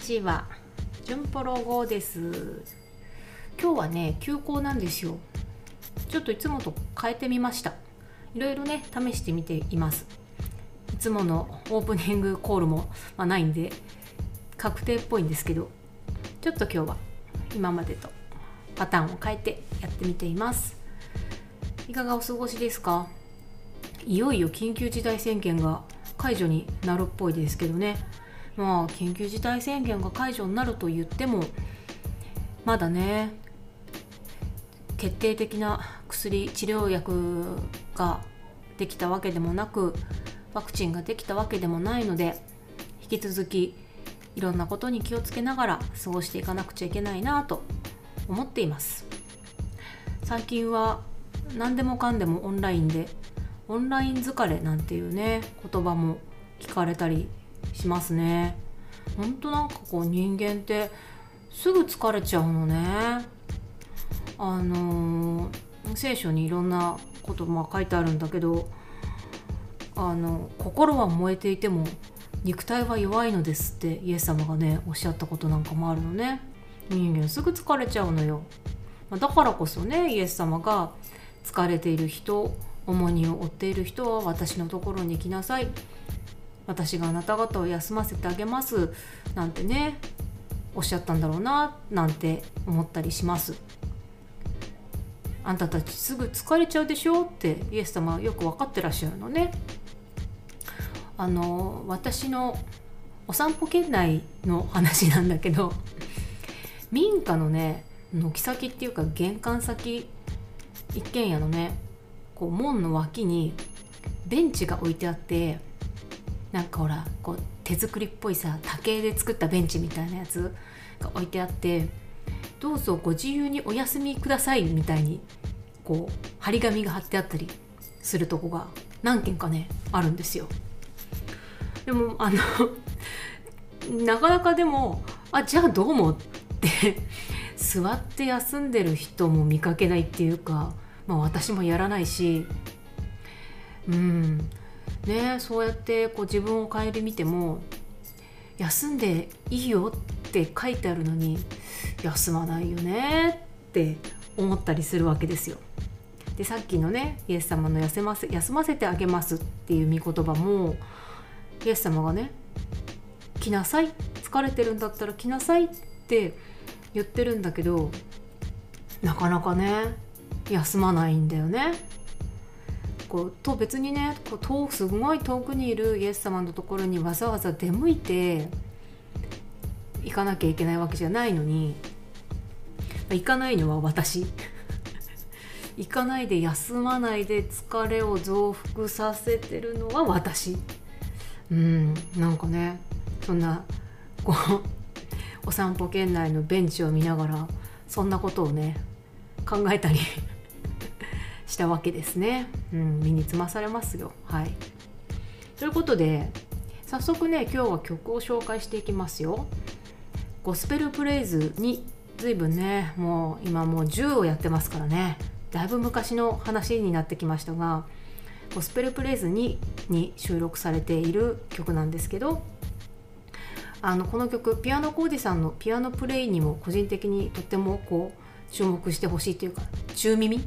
ちは、じゅんぽろ号です。今日はね、休校なんですよ。ちょっといつもと変えてみました。いろいろね、試してみています。いつものオープニングコールも、まあ、ないんで、確定っぽいんですけど、ちょっと今日は今までとパターンを変えてやってみています。いかがお過ごしですか？いよいよ緊急事態宣言が解除になるっぽいですけどねまあ緊急事態宣言が解除になると言ってもまだね決定的な薬治療薬ができたわけでもなくワクチンができたわけでもないので引き続きいろんなことに気をつけながら過ごしていかなくちゃいけないなと思っています。最近は何でもかんでもオンラインでオンライン疲れなんていうね言葉も聞かれたりしますね。ほんとなんかこう人間ってすぐ疲れちゃうのね。あのー聖書にいろんなことまあ書いてあるんだけどあの心は燃えていても肉体は弱いのですってイエス様がねおっしゃったことなんかもあるのね。人間すぐ疲れちゃうのよ。だからこそねイエス様が疲れている人重荷を負っている人は私のところに来なさい。私があなた方を休ませてあげますなんてねおっしゃったんだろうななんて思ったりします。あんたたちすぐ疲れちゃうでしょってイエス様はよく分かってらっしゃるのね。あの私のお散歩圏内の話なんだけど民家のね軒先っていうか玄関先一軒家のねこう門の脇にベンチが置いてあってなんかほらこう手作りっぽいさ竹で作ったベンチみたいなやつが置いてあってどうぞご自由にお休みくださいみたいにこう張り紙が貼ってあったりするとこが何軒かねあるんですよ。でもあのなかなかでもあじゃあどうもって座って休んでる人も見かけないっていうかまあ私もやらないしうん。ねそうやってこう自分を顧みても休んでいいよって書いてあるのに休まないよねって思ったりするわけですよ。でさっきのねイエス様の休ませ休ませてあげますっていう御言葉もイエス様がね来なさい疲れてるんだったら来なさいって言ってるんだけどなかなかね休まないんだよね。こうと別にねこう遠すごい遠くにいるイエス様のところにわざわざ出向いて行かなきゃいけないわけじゃないのに行かないのは私。行かないで休まないで疲れを増幅させてるのは私。うんなんかねそんなこうお散歩圏内のベンチを見ながらそんなことをね考えたりしたわけですね、うん、身につまされますよ。はい。ということで早速ね今日は曲を紹介していきますよ。ゴスペルプレイズに随分ねもう今もう10をやってますからね。だいぶ昔の話になってきましたがゴスペルプレイズ2に収録されている曲なんですけどあのこの曲ピアノコーディさんのピアノプレイにも個人的にとってもこう注目してほしいというか中耳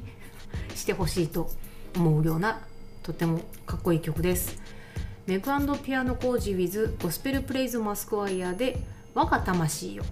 してほしいと思うようなとてもかっこいい曲です。メグピアノコージ with ゴスペルプレイズマスクワイヤーで我が魂よ。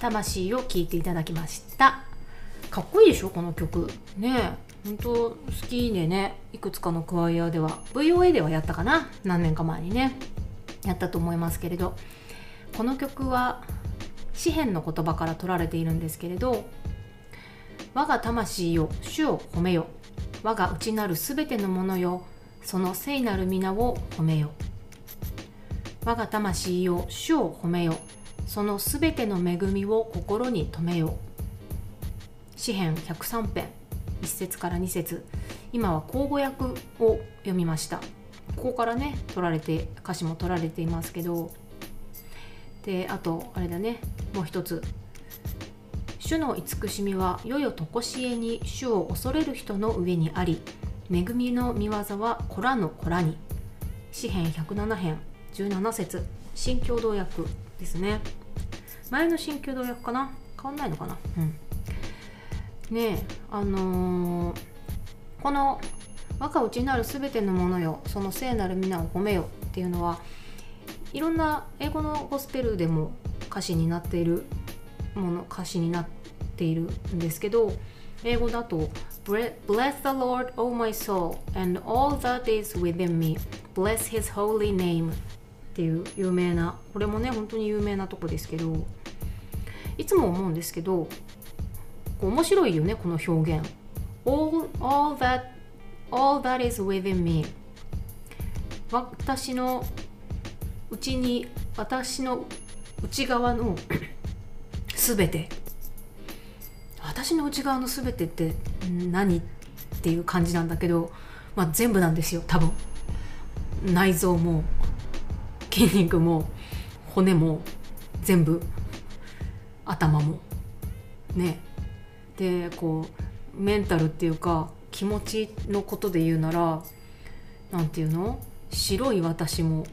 魂を聴いていただきました。かっこいいでしょこの曲。ねえ。本当好きでねいくつかのクワイアでは。VOA ではやったかな。何年か前にね。やったと思いますけれど。この曲は詩篇の言葉から取られているんですけれど。我が魂よ主を褒めよ。我が内なるすべてのものよ。その聖なる皆を褒めよ。我が魂よ主を褒めよ。そのすべての恵みを心に留めよう。詩編103編1節から2節。今は口語訳を読みました。ここからね取られて歌詞も取られていますけど。であとあれだね。もう一つ。主の慈しみはよよとこしえに主を恐れる人の上にあり恵みの見業は子らの子らに。詩編107編17節。新共同訳ですね。前の新共同訳かな？変わんないのかな？うんねえあのーこの「我が内なるすべてのものよその聖なる皆を褒めよ」っていうのはいろんな英語のゴスペルでも歌詞になっているもの歌詞になっているんですけど英語だと「Bless the Lord, O my soul, and all that is within me. Bless his holy name」っていう有名なこれもね本当に有名なとこですけどいつも思うんですけど面白いよねこの表現。All, all, that, all that is within me 私のうちに私の内側の すべて。私の内側のすべてって何っていう感じなんだけど、まあ、全部なんですよ多分。内臓も筋肉も骨も全部。頭も。ね。でこうメンタルっていうか気持ちのことで言うならなんていうの？白い私も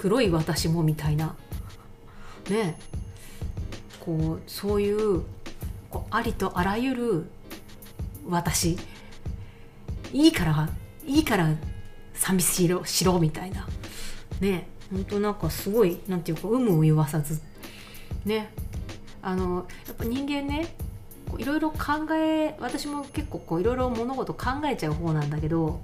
黒い私もみたいな。ね。こうそういうこうありとあらゆる私。いいからいいから寂しろしろみたいな。ね。本当なんかすごいなんていうか有無を言わさず。ね。あのやっぱ人間ねいろいろ考え私も結構こういろいろ物事考えちゃう方なんだけど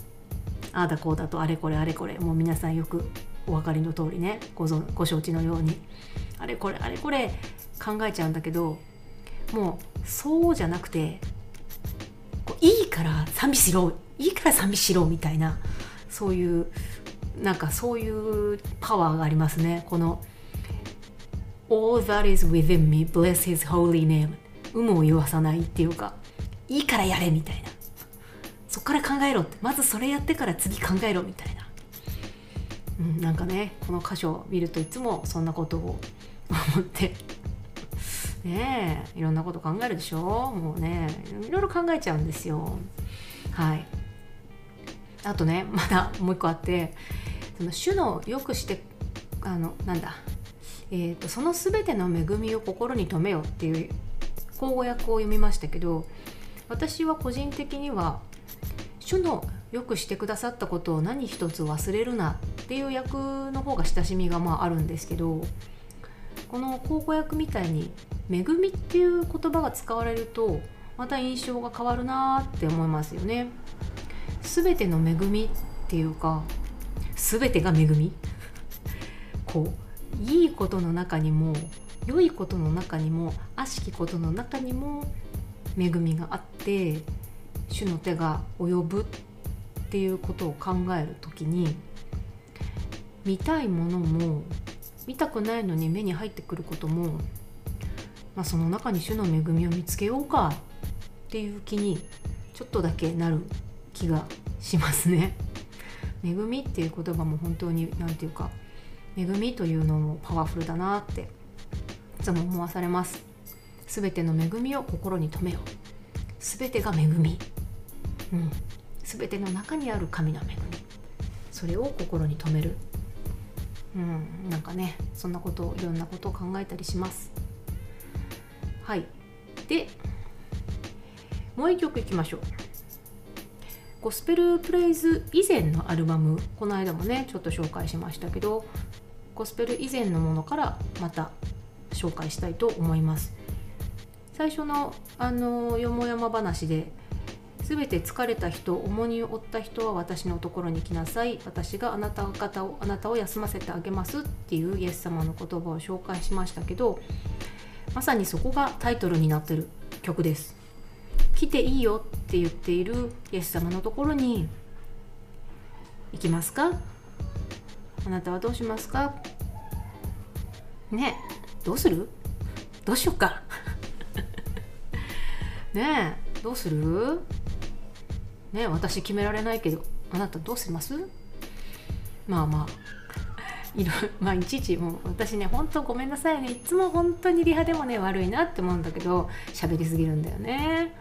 ああだこうだとあれこれあれこれもう皆さんよくお分かりの通りねご存ご承知のようにあれこれあれこれ考えちゃうんだけどもうそうじゃなくていいから寂しろいいから寂しろみたいなそういうなんかそういうパワーがありますね。この All that is within me bless his holy name. 有無を言わさないっていうかいいからやれみたいな。そっから考えろって。まずそれやってから次考えろみたいな、うん、なんかねこの箇所を見るといつもそんなことを思って。ねえいろんなこと考えるでしょ？もうねいろいろ考えちゃうんですよ。はい。あとねまだもう一個あってその主のよくしてあのなんだ？えーと、その全ての恵みを心に留めよっていう口語訳を読みましたけど私は個人的には主のよくしてくださったことを何一つ忘れるなっていう訳の方が親しみがまああるんですけどこの口語訳みたいに「恵み」っていう言葉が使われるとまた印象が変わるなって思いますよね。全ての恵みっていうか全てが恵み？こういいことの中にも良いことの中にも悪しきことの中にも恵みがあって主の手が及ぶっていうことを考える時に見たいものも見たくないのに目に入ってくることも、まあ、その中に主の恵みを見つけようかっていう気にちょっとだけなる気がしますね。恵みっていう言葉も本当に何て言うか恵みというのもパワフルだなっていつも思わされます。全ての恵みを心に留めよう。全てが恵み、うん、全ての中にある神の恵み。それを心に留める。うん。なんかねそんなことをいろんなことを考えたりします。はい。でもう一曲いきましょう。ゴスペルプレイズ以前のアルバムこの間もねちょっと紹介しましたけどゴスペル以前のものからまた紹介したいと思います。最初のあのよもやま話で全て疲れた人重荷を負った人は私のところに来なさい。私があなた方をあなたを休ませてあげますっていうイエス様の言葉を紹介しましたけどまさにそこがタイトルになってる曲です。来ていいよって言っているイエス様のところに行きますか？あなたはどうしますか？ねどうする？どうしようか。ねえ。どうする？ね私決められないけど。あなたどうします？まあまあ。いろ まあいちいちもう私ねほんとごめんなさいね。いつも本当にリハでもね悪いなって思うんだけど喋りすぎるんだよね。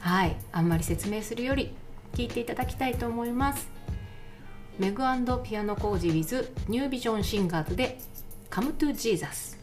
はい。あんまり説明するより聞いていただきたいと思います。メグピアノ工事 with ニュービジョンシンガーズで Come to Jesus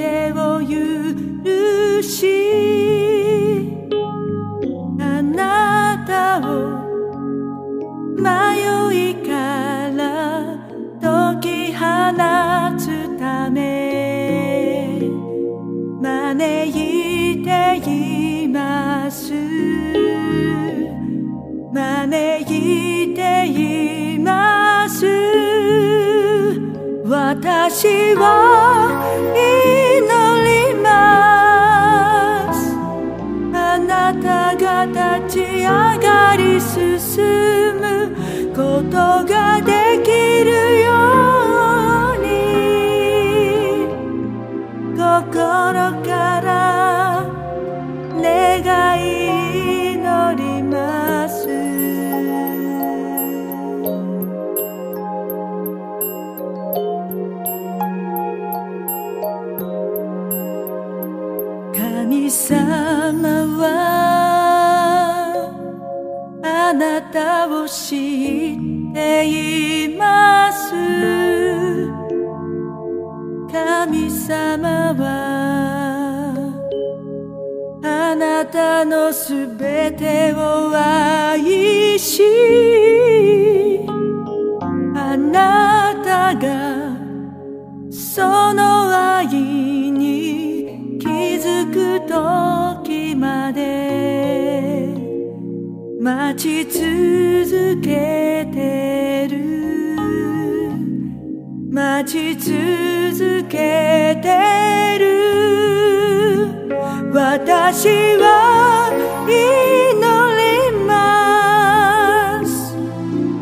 てを許しあなたを迷いから解き放つため招いています。招いています。私は進むことが知っています。神様はあなたのすべてを愛しあなたがその愛に気づく時まで待ち続けてる。待ち続けてる。私は祈ります。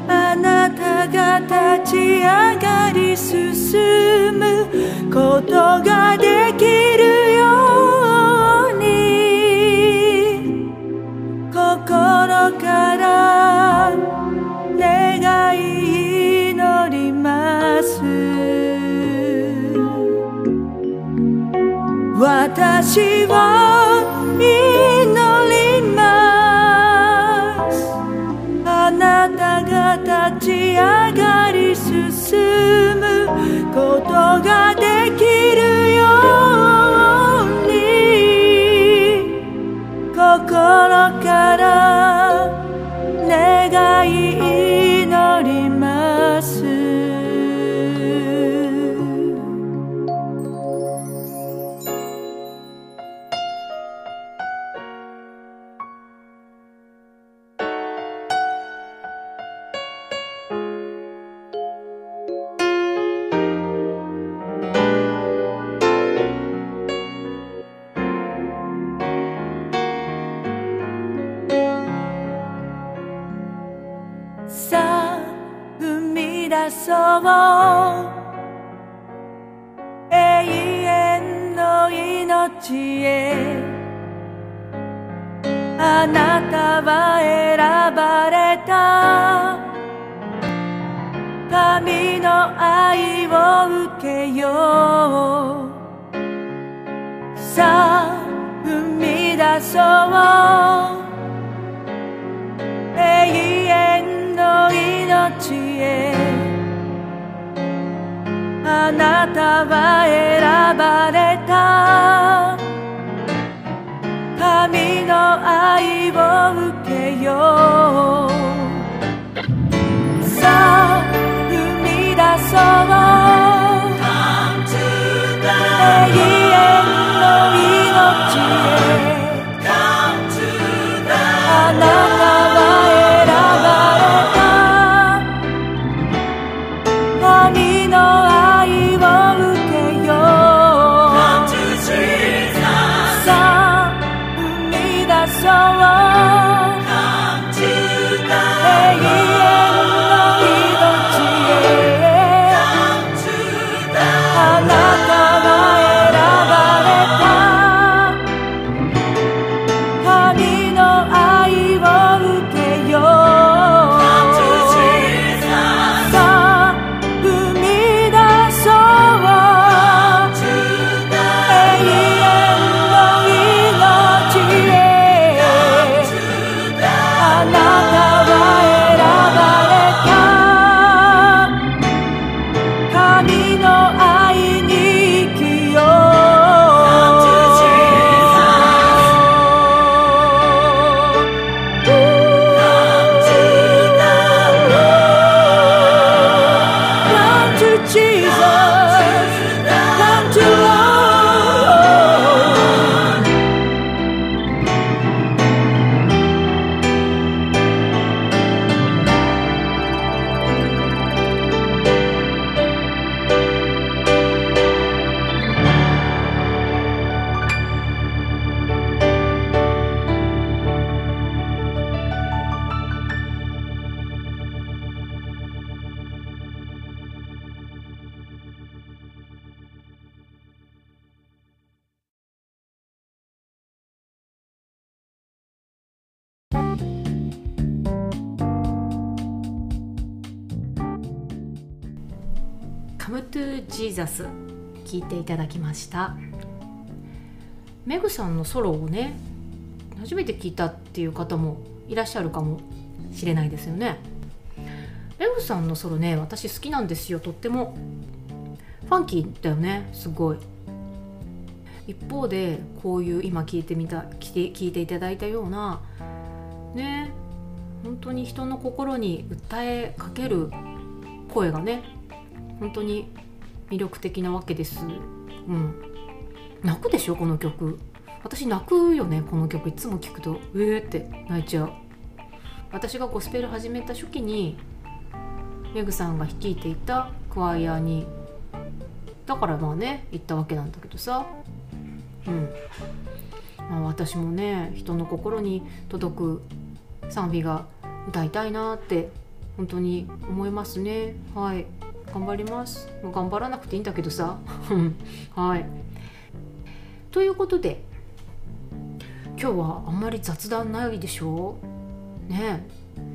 あなたが立ち上がり進むことができ私は祈ります。あなたが立ち上がり進むことがさあ踏み出そう。永遠の命へ。あなたは選ばれた。神の愛を受けよう。To Jesus 聞いていただきました。メグさんのソロをね初めて聞いたっていう方もいらっしゃるかもしれないですよね。メグさんのソロね私好きなんですよとっても。ファンキーだよねすごい。一方でこういう今聞いてみた聞いて聞いていただいたようなね本当に人の心に訴えかける声がね本当に魅力的なわけです。うん、泣くでしょこの曲。私泣くよねこの曲いつも聞くとえーって泣いちゃう。私がゴスペル始めた初期にメグさんが率いていたクワイアにだからまあね行ったわけなんだけどさ。うん。まあ、私もね人の心に届く賛美が歌いたいなって本当に思いますねはい頑張ります。頑張らなくていいんだけどさ。はい。ということで今日はあんまり雑談ないでしょ？ね。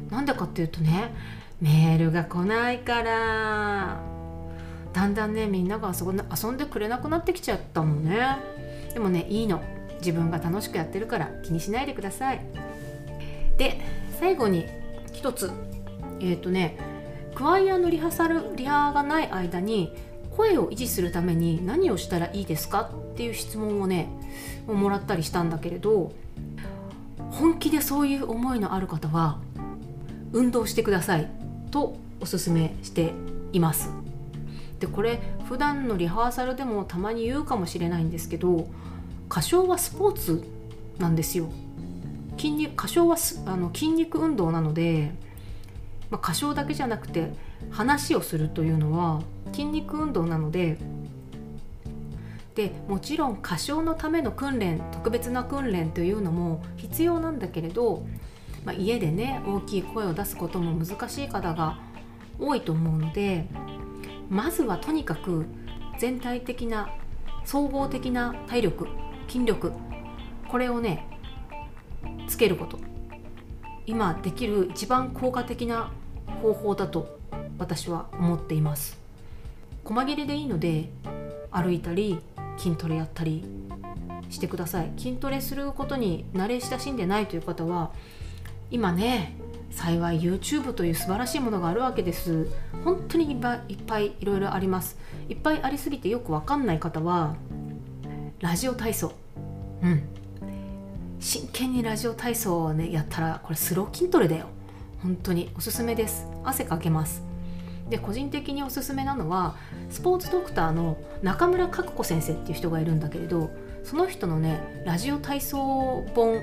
なんでかっていうとねメールが来ないから。だんだんねみんなが遊んで遊んでくれなくなってきちゃったのね。でもねいいの。自分が楽しくやってるから気にしないでください。で最後に一つ。えっ、とねクワイアのリハーサルリハがない間に声を維持するために何をしたらいいですかっていう質問をねもらったりしたんだけれど本気でそういう思いのある方は運動してくださいとおすすめしています。でこれ普段のリハーサルでもたまに言うかもしれないんですけど歌唱はスポーツなんですよ。筋肉歌唱はすあの筋肉運動なので、まあ、歌唱だけじゃなくて話をするというのは筋肉運動なのででもちろん歌唱のための訓練特別な訓練というのも必要なんだけれど、まあ、家でね大きい声を出すことも難しい方が多いと思うのでまずはとにかく全体的な総合的な体力筋力これをねつけること。今できる一番効果的な方法だと私は思っています。細切れでいいので歩いたり筋トレやったりしてください。筋トレすることに慣れ親しんでないという方は今ね幸い YouTube という素晴らしいものがあるわけです。本当にいっぱいいっぱいいろいろあります。いっぱいありすぎてよくわかんない方はラジオ体操。うん。真剣にラジオ体操をねやったらこれスロー筋トレだよ。本当におすすめです。汗かけます。で個人的におすすめなのはスポーツドクターの中村角子先生っていう人がいるんだけれどその人のねラジオ体操本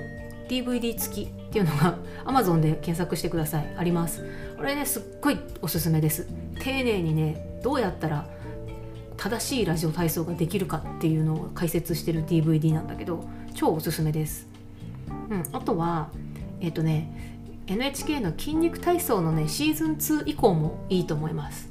DVD 付きっていうのが Amazon で検索してください。あります。これねすっごいおすすめです。丁寧にねどうやったら正しいラジオ体操ができるかっていうのを解説してる DVD なんだけど超おすすめです。うん、あとはえっ、ー、とね NHK の筋肉体操のねシーズン2以降もいいと思います。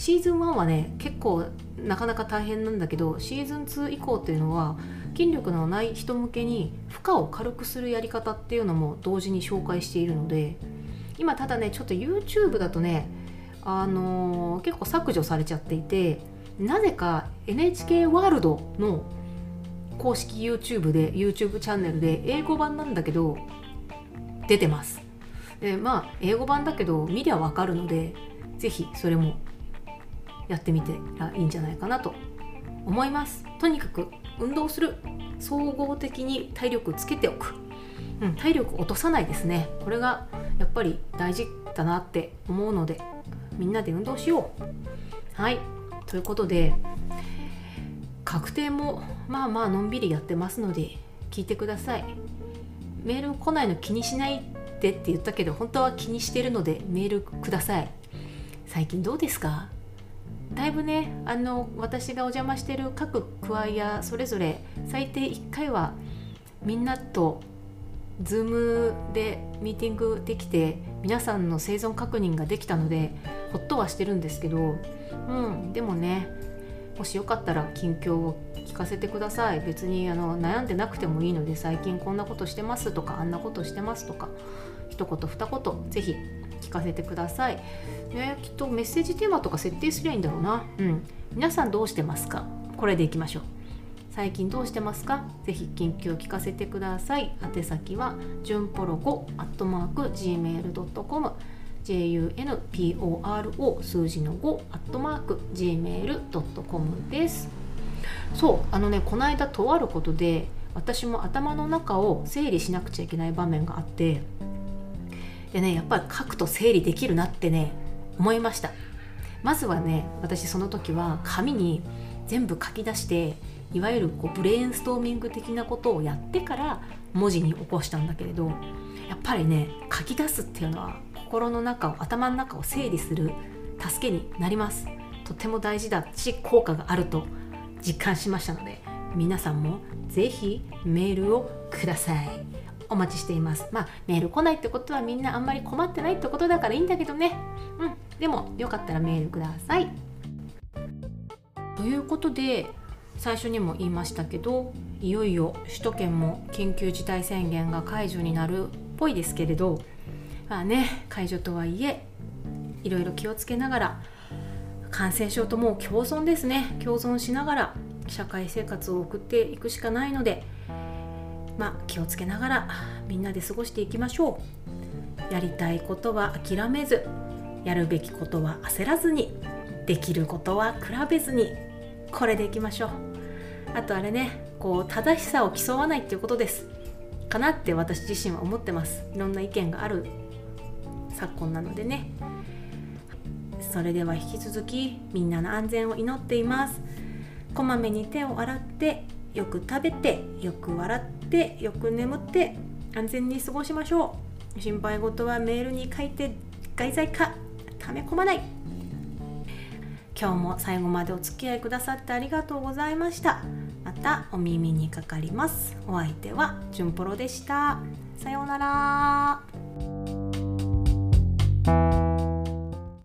シーズン1はね結構なかなか大変なんだけどシーズン2以降っていうのは筋力のない人向けに負荷を軽くするやり方っていうのも同時に紹介しているので今ただねちょっと YouTube だとねあのー、結構削除されちゃっていてなぜか NHK ワールドの公式 YouTube で YouTube チャンネルで英語版なんだけど出てます。でまあ英語版だけど見りゃわかるので是非それもやってみてらいいんじゃないかなと思います。とにかく運動する。総合的に体力つけておく、うん、体力落とさないですね。これがやっぱり大事だなって思うのでみんなで運動しよう。はい。ということで確定もまあまあのんびりやってますので聞いてください。メール来ないの気にしないでって言ったけど本当は気にしてるのでメールください。最近どうですか？だいぶねあの私がお邪魔してる各クワイアそれぞれ最低1回はみんなと Zoom でミーティングできて皆さんの生存確認ができたのでほっとはしてるんですけどうんでもねもしよかったら近況を聞かせてください。別にあの悩んでなくてもいいので最近こんなことしてますとかあんなことしてますとか一言二言ぜひ聞かせてください、ね、きっとメッセージテーマとか設定すりゃいいんだろうな。うん。皆さんどうしてますか？これでいきましょう。最近どうしてますか？ぜひ近況聞かせてください。宛先はじゅんぽろ5 gmail.com junporo 数字の5アットマーク gmail.com です。そうあのねこの間とあることで私も頭の中を整理しなくちゃいけない場面があってでねやっぱり書くと整理できるなってね思いました。まずはね私その時は紙に全部書き出していわゆるこうブレインストーミング的なことをやってから文字に起こしたんだけれどやっぱりね書き出すっていうのは心の中を頭の中を整理する助けになります。とても大事だし効果があると実感しましたので皆さんも是非メールをください。お待ちしています。まあメール来ないってことはみんなあんまり困ってないってことだからいいんだけどね。うん。でもよかったらメールください。ということで最初にも言いましたけどいよいよ首都圏も緊急事態宣言が解除になるっぽいですけれどまあね解除とはいえいろいろ気をつけながら感染症ともう共存ですね。共存しながら社会生活を送っていくしかないのでまあ気をつけながらみんなで過ごしていきましょう。やりたいことは諦めずやるべきことは焦らずにできることは比べずにこれでいきましょう。あとあれねこう正しさを競わないっていうことです。かなって私自身は思ってます。いろんな意見がある昨今なのでね。それでは引き続きみんなの安全を祈っています。こまめに手を洗ってよく食べてよく笑ってよく眠って安全に過ごしましょう。心配事はメールに書いて外在化溜め込まない。今日も最後までお付き合いくださってありがとうございました。またお耳にかかります。お相手はじゅんぽろでした。さようなら。